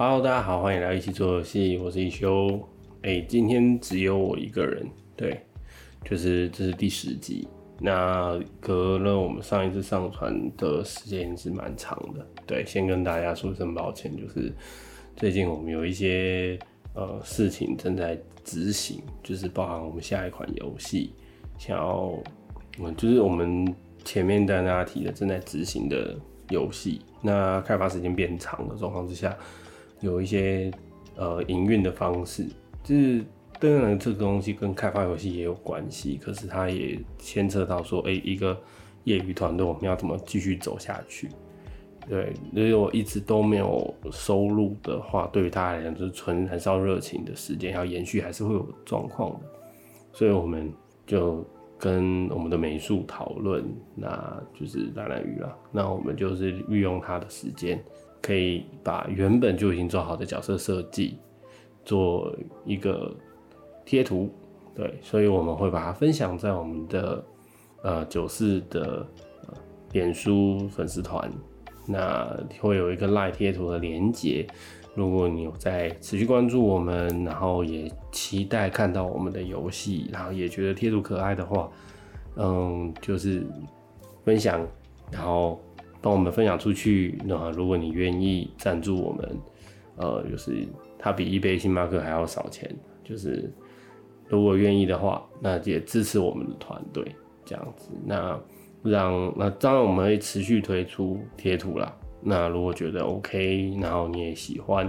Hello，大家好，欢迎来一起做游戏，我是一休。哎，今天只有我一个人，对，就是这是第十集。那隔了我们上一次上传的时间是蛮长的，对，先跟大家说声抱歉，就是最近我们有一些呃事情正在执行，就是包含我们下一款游戏想要，嗯，就是我们前面跟大家提的正在执行的游戏，那开发时间变长的状况之下，有一些呃营运的方式，就是当然这个东西跟开发游戏也有关系，可是它也牵扯到说，哎，一个业余团队我们要怎么继续走下去？对，如果一直都没有收入的话，对于他来讲就是纯燃烧热情的时间要延续，还是会有状况的。所以我们就跟我们的美术讨论，那就是蓝蓝鱼了。那我们就是利用他的时间，可以把原本就已经做好的角色设计做一个贴图。对，所以我们会把它分享在我们的呃九四的脸书粉丝团。那会有一个赖贴图的连接，如果你有在持续关注我们，然后也期待看到我们的游戏，然后也觉得贴图可爱的话，嗯，就是分享，然后帮我们分享出去。那如果你愿意赞助我们，呃，就是它比一杯星巴克还要少钱，就是如果愿意的话，那也支持我们的团队这样子。那。让那当然我们会持续推出贴图啦。那如果觉得 OK，然后你也喜欢，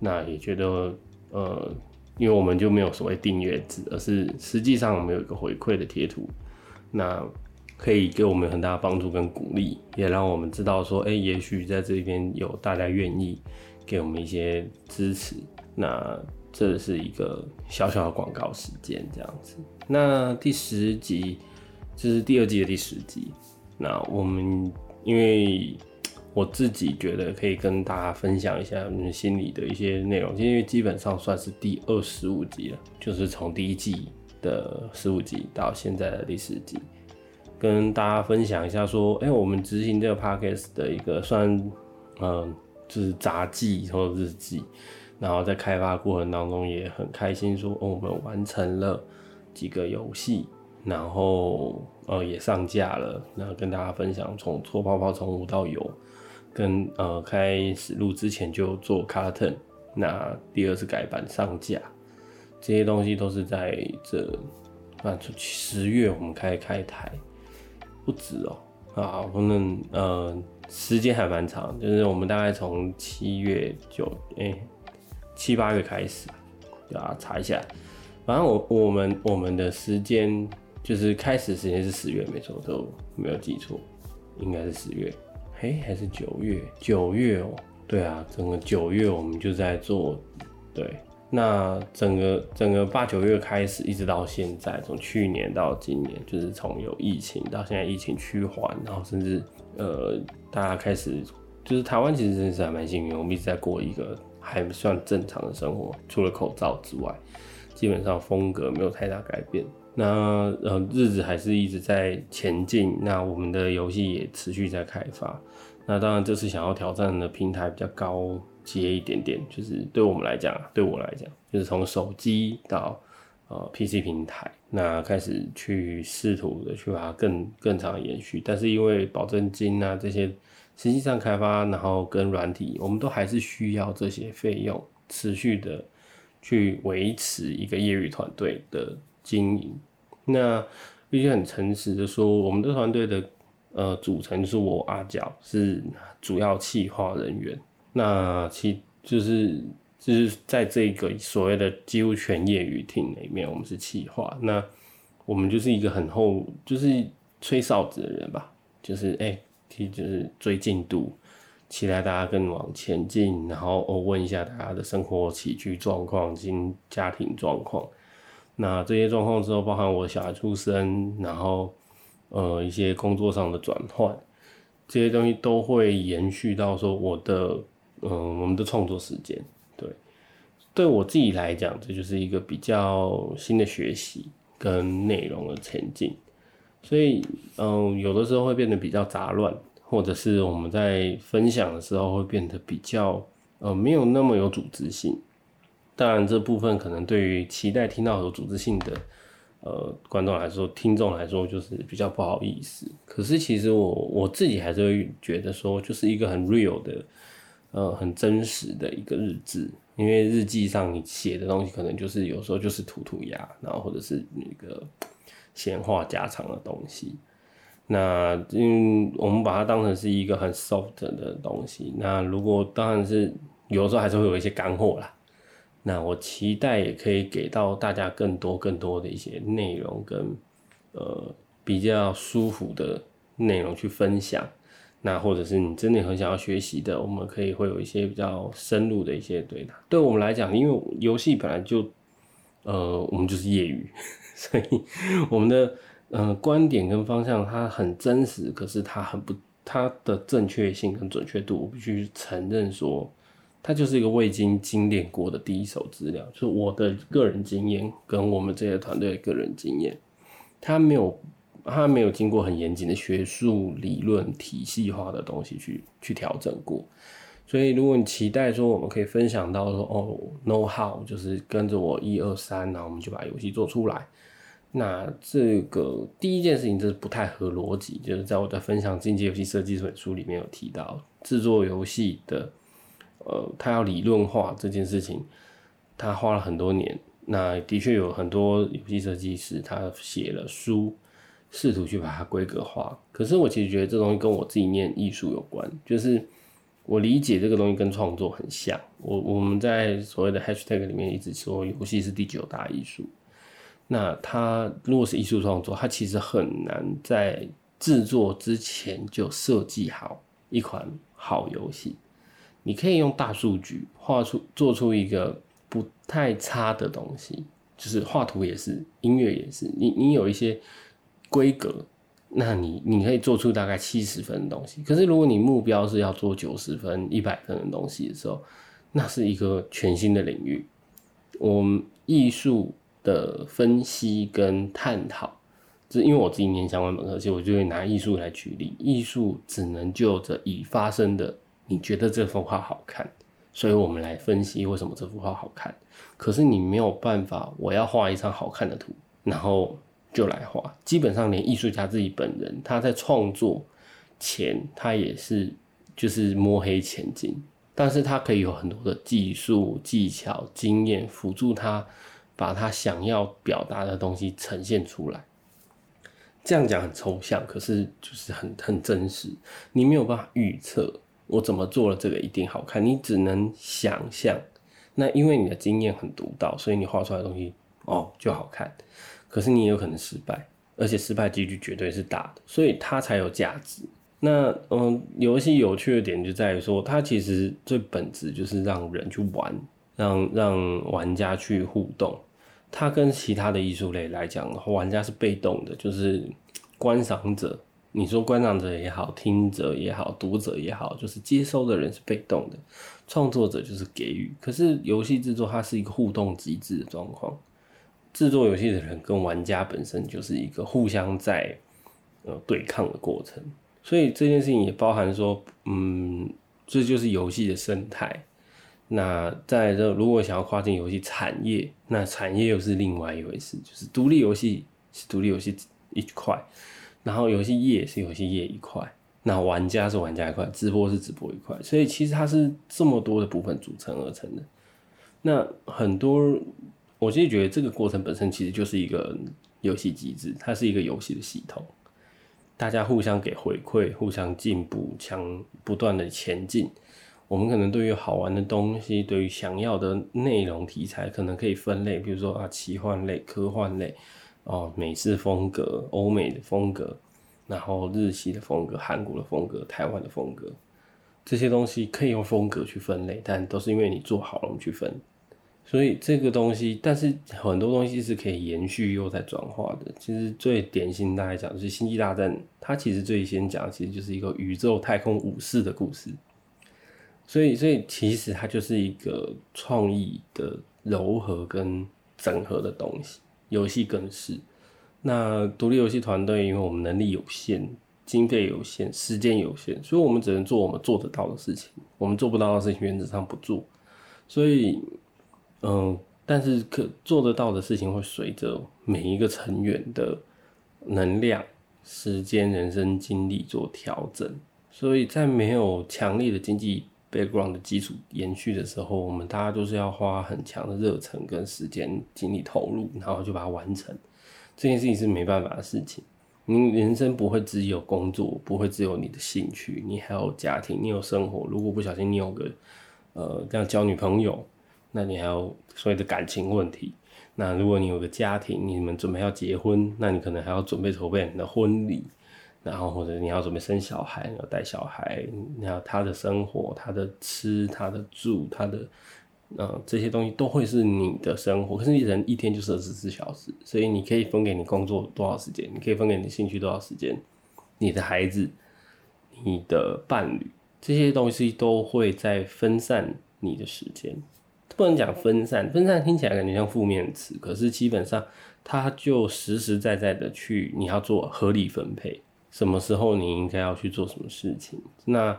那也觉得呃，因为我们就没有所谓订阅制，而是实际上我们有一个回馈的贴图，那可以给我们很大的帮助跟鼓励，也让我们知道说，哎，也许在这边有大家愿意给我们一些支持。那这是一个小小的广告时间这样子。那第十集。这是第二季的第十集，那我们因为我自己觉得可以跟大家分享一下我们心里的一些内容，因为基本上算是第二十五集了，就是从第一季的十五集到现在的第十集，跟大家分享一下说，哎，我们执行这个 podcast 的一个算，嗯，就是杂记或者日记，然后在开发过程当中也很开心，说哦，我们完成了几个游戏。然后呃也上架了，那跟大家分享从搓泡泡从无到有，跟呃开始录之前就做 carton，那第二次改版上架，这些东西都是在这啊十月我们开开台，不止哦啊，可能呃时间还蛮长，就是我们大概从七月九哎七八月开始，对啊查一下，反正我我们我们的时间。就是开始时间是十月，没错，都没有记错，应该是十月，嘿，还是九月？九月哦，对啊，整个九月我们就在做，对，那整个整个八九月开始，一直到现在，从去年到今年，就是从有疫情到现在疫情趋缓，然后甚至呃，大家开始，就是台湾其实真的是还蛮幸运，我们一直在过一个还算正常的生活，除了口罩之外，基本上风格没有太大改变。那呃日子还是一直在前进，那我们的游戏也持续在开发。那当然这次想要挑战的平台比较高接一点点，就是对我们来讲，对我来讲，就是从手机到呃 PC 平台，那开始去试图的去把它更更长的延续。但是因为保证金啊这些，实际上开发然后跟软体，我们都还是需要这些费用持续的去维持一个业余团队的经营。那必须很诚实的说，我们的团队的呃组成是我阿角是主要企划人员。那其就是就是在这个所谓的几乎全业余厅里面，我们是企划。那我们就是一个很后就是吹哨子的人吧，就是哎，就是追进度，期待大家更往前进，然后我问一下大家的生活起居状况、经家庭状况。那这些状况之后，包含我小孩出生，然后呃一些工作上的转换，这些东西都会延续到说我的嗯我们的创作时间。对，对我自己来讲，这就是一个比较新的学习跟内容的前进，所以嗯有的时候会变得比较杂乱，或者是我们在分享的时候会变得比较呃，没有那么有组织性。当然，这部分可能对于期待听到有组织性的呃观众来说、听众来说，就是比较不好意思。可是，其实我我自己还是会觉得说，就是一个很 real 的，呃，很真实的一个日志。因为日记上你写的东西，可能就是有时候就是涂涂鸦，然后或者是那个闲话家常的东西。那嗯，我们把它当成是一个很 soft 的东西。那如果当然是有时候还是会有一些干货啦。那我期待也可以给到大家更多更多的一些内容跟呃比较舒服的内容去分享。那或者是你真的很想要学习的，我们可以会有一些比较深入的一些对答。对我们来讲，因为游戏本来就呃我们就是业余，所以我们的。嗯，观点跟方向它很真实，可是它很不，它的正确性跟准确度，我必须承认说，它就是一个未经精炼过的第一手资料，就是我的个人经验跟我们这些团队的个人经验，它没有，他没有经过很严谨的学术理论体系化的东西去去调整过，所以如果你期待说我们可以分享到说哦，know how，就是跟着我一二三，然后我们就把游戏做出来。那这个第一件事情就是不太合逻辑，就是在我的分享《进阶游戏设计》这本书里面有提到，制作游戏的，呃，他要理论化这件事情，他花了很多年。那的确有很多游戏设计师，他写了书，试图去把它规格化。可是我其实觉得这东西跟我自己念艺术有关，就是我理解这个东西跟创作很像。我我们在所谓的 hashtag 里面一直说，游戏是第九大艺术。那它如果是艺术创作，它其实很难在制作之前就设计好一款好游戏。你可以用大数据画出做出一个不太差的东西，就是画图也是，音乐也是。你你有一些规格，那你你可以做出大概七十分的东西。可是如果你目标是要做九十分、一百分的东西的时候，那是一个全新的领域。我们艺术。的分析跟探讨，就是因为我自己念相关本科，其实我就会拿艺术来举例。艺术只能就着已发生的，你觉得这幅画好看，所以我们来分析为什么这幅画好看。可是你没有办法，我要画一张好看的图，然后就来画。基本上连艺术家自己本人，他在创作前，他也是就是摸黑前进，但是他可以有很多的技术技巧经验辅助他。把他想要表达的东西呈现出来，这样讲很抽象，可是就是很很真实。你没有办法预测我怎么做了这个一定好看，你只能想象。那因为你的经验很独到，所以你画出来的东西哦就好看。可是你也有可能失败，而且失败几率绝对是大的，所以它才有价值。那嗯，游戏有趣的点就在于说，它其实最本质就是让人去玩，让让玩家去互动。它跟其他的艺术类来讲，玩家是被动的，就是观赏者。你说观赏者也好，听者也好，读者也好，就是接收的人是被动的，创作者就是给予。可是游戏制作它是一个互动机制的状况，制作游戏的人跟玩家本身就是一个互相在呃对抗的过程。所以这件事情也包含说，嗯，这就是游戏的生态。那在这，如果想要跨境游戏产业，那产业又是另外一回事，就是独立游戏是独立游戏一块，然后游戏业是游戏业一块，那玩家是玩家一块，直播是直播一块，所以其实它是这么多的部分组成而成的。那很多，我其实觉得这个过程本身其实就是一个游戏机制，它是一个游戏的系统，大家互相给回馈，互相进步，强不断的前进。我们可能对于好玩的东西，对于想要的内容题材，可能可以分类，比如说啊，奇幻类、科幻类，哦，美式风格、欧美的风格，然后日系的风格、韩国的风格、台湾的风格，这些东西可以用风格去分类，但都是因为你做好了，我们去分。所以这个东西，但是很多东西是可以延续又在转化的。其实最典型的来讲，就是《星际大战》，它其实最先讲，其实就是一个宇宙太空武士的故事。所以，所以其实它就是一个创意的柔和跟整合的东西，游戏更是。那独立游戏团队，因为我们能力有限，经费有限，时间有限，所以我们只能做我们做得到的事情，我们做不到的事情原则上不做。所以，嗯，但是可做得到的事情会随着每一个成员的能量、时间、人生经历做调整。所以在没有强烈的经济 background 的基础延续的时候，我们大家都是要花很强的热忱跟时间精力投入，然后就把它完成。这件事情是没办法的事情。你人生不会只有工作，不会只有你的兴趣，你还有家庭，你有生活。如果不小心你有个呃这样交女朋友，那你还有所谓的感情问题。那如果你有个家庭，你们准备要结婚，那你可能还要准备筹备你的婚礼。然后或者你要准备生小孩，要带小孩，你要他的生活，他的吃，他的住，他的，呃，这些东西都会是你的生活。可是人一天就是二十四小时，所以你可以分给你工作多少时间，你可以分给你兴趣多少时间，你的孩子，你的伴侣，这些东西都会在分散你的时间。不能讲分散，分散听起来感觉像负面词，可是基本上它就实实在在的去你要做合理分配。什么时候你应该要去做什么事情？那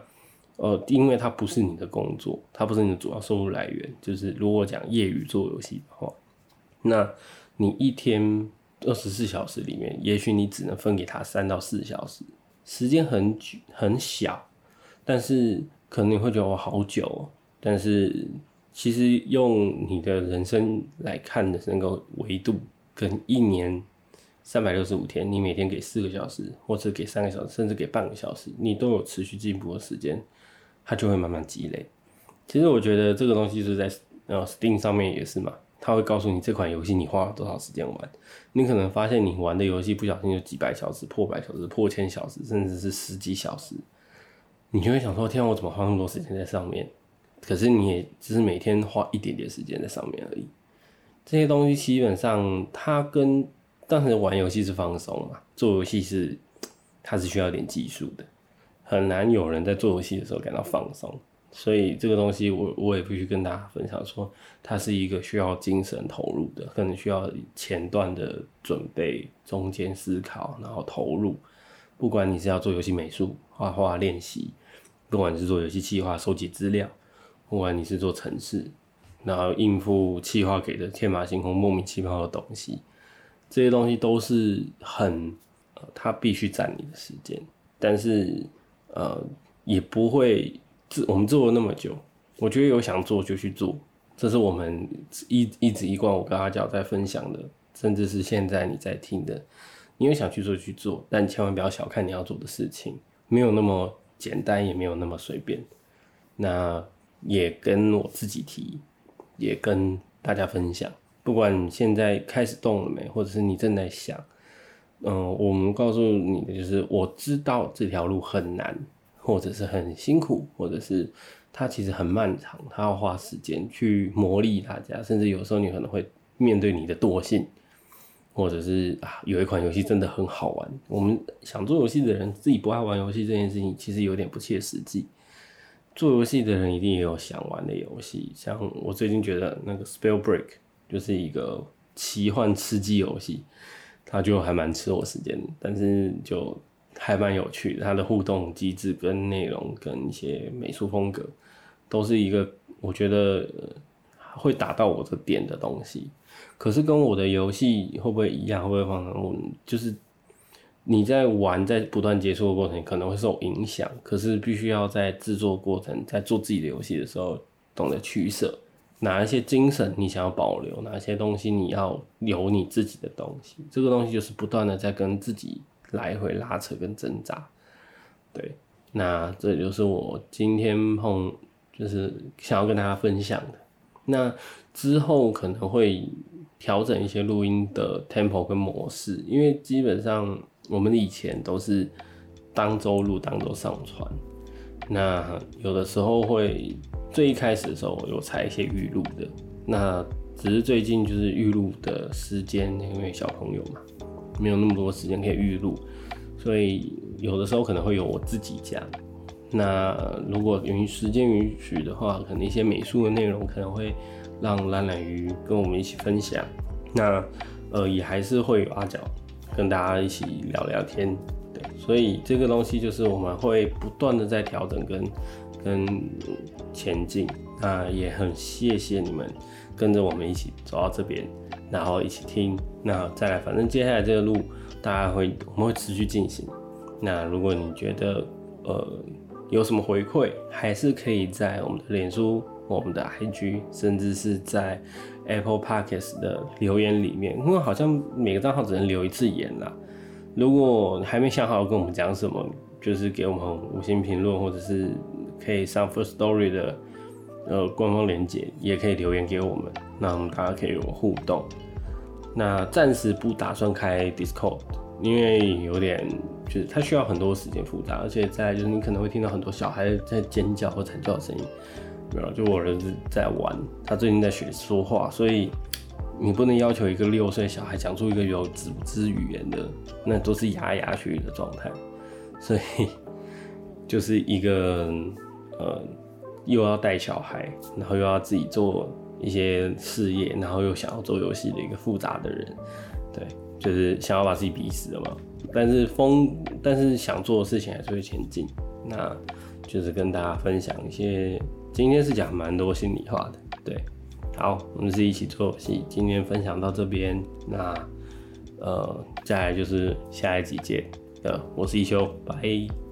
呃，因为它不是你的工作，它不是你的主要收入来源。就是如果讲业余做游戏的话，那你一天二十四小时里面，也许你只能分给他三到四小时，时间很很小，但是可能你会觉得我好久。但是其实用你的人生来看的那个维度，跟一年。三百六十五天，你每天给四个小时，或者给三个小时，甚至给半个小时，你都有持续进步的时间，它就会慢慢积累。其实我觉得这个东西是在呃 Steam 上面也是嘛，它会告诉你这款游戏你花了多少时间玩。你可能发现你玩的游戏不小心就几百小时、破百小时、破千小时，甚至是十几小时，你就会想说：天，我怎么花那么多时间在上面？可是你也只是每天花一点点时间在上面而已。这些东西基本上它跟当时玩游戏是放松嘛，做游戏是它是需要点技术的，很难有人在做游戏的时候感到放松，所以这个东西我我也必须跟大家分享说，它是一个需要精神投入的，可能需要前段的准备，中间思考，然后投入。不管你是要做游戏美术、画画练习，不管是做游戏企划、收集资料，不管你是做城市，然后应付企划给的天马行空、莫名其妙的东西。这些东西都是很，呃，它必须占你的时间，但是，呃，也不会，我们做了那么久，我觉得有想做就去做，这是我们一一直一贯我跟阿娇在分享的，甚至是现在你在听的，你有想去做去做，但千万不要小看你要做的事情，没有那么简单，也没有那么随便。那也跟我自己提，也跟大家分享。不管你现在开始动了没，或者是你正在想，嗯，我们告诉你的就是，我知道这条路很难，或者是很辛苦，或者是它其实很漫长，它要花时间去磨砺大家，甚至有时候你可能会面对你的惰性，或者是啊，有一款游戏真的很好玩，我们想做游戏的人自己不爱玩游戏这件事情，其实有点不切实际。做游戏的人一定也有想玩的游戏，像我最近觉得那个 Spell Break。就是一个奇幻吃鸡游戏，它就还蛮吃我时间，但是就还蛮有趣的。它的互动机制、跟内容、跟一些美术风格，都是一个我觉得会打到我的点的东西。可是跟我的游戏会不会一样？会不会放我就是你在玩，在不断接触的过程可能会受影响，可是必须要在制作过程，在做自己的游戏的时候，懂得取舍。哪一些精神你想要保留？哪些东西你要留你自己的东西？这个东西就是不断的在跟自己来回拉扯跟挣扎。对，那这就是我今天碰，就是想要跟大家分享的。那之后可能会调整一些录音的 tempo 跟模式，因为基本上我们以前都是当周录当周上传，那有的时候会。最一开始的时候，有采一些预录的，那只是最近就是预录的时间，因为小朋友嘛，没有那么多时间可以预录，所以有的时候可能会有我自己讲。那如果允时间允许的话，可能一些美术的内容可能会让懒懒鱼跟我们一起分享。那呃，也还是会有阿角跟大家一起聊聊天，对，所以这个东西就是我们会不断的在调整跟跟前进。那也很谢谢你们跟着我们一起走到这边，然后一起听。那再来，反正接下来这个路大家会我们会持续进行。那如果你觉得呃有什么回馈，还是可以在我们的脸书、我们的 IG，甚至是在 Apple Podcast 的留言里面，因为好像每个账号只能留一次言啦。如果还没想好跟我们讲什么，就是给我们五星评论，或者是可以上 First Story 的呃官方链接，也可以留言给我们，那我们大家可以有互动。那暂时不打算开 Discord，因为有点就是它需要很多时间复杂，而且在就是你可能会听到很多小孩在尖叫或惨叫的声音，没有，就我儿子在玩，他最近在学说话，所以。你不能要求一个六岁小孩讲出一个有组织语言的，那都是牙牙学语的状态，所以就是一个呃，又要带小孩，然后又要自己做一些事业，然后又想要做游戏的一个复杂的人，对，就是想要把自己逼死了嘛。但是风，但是想做的事情还是会前进。那就是跟大家分享一些，今天是讲蛮多心里话的，对。好，我们是一起做游戏，今天分享到这边，那呃，再来就是下一集见呃，我是一休，拜。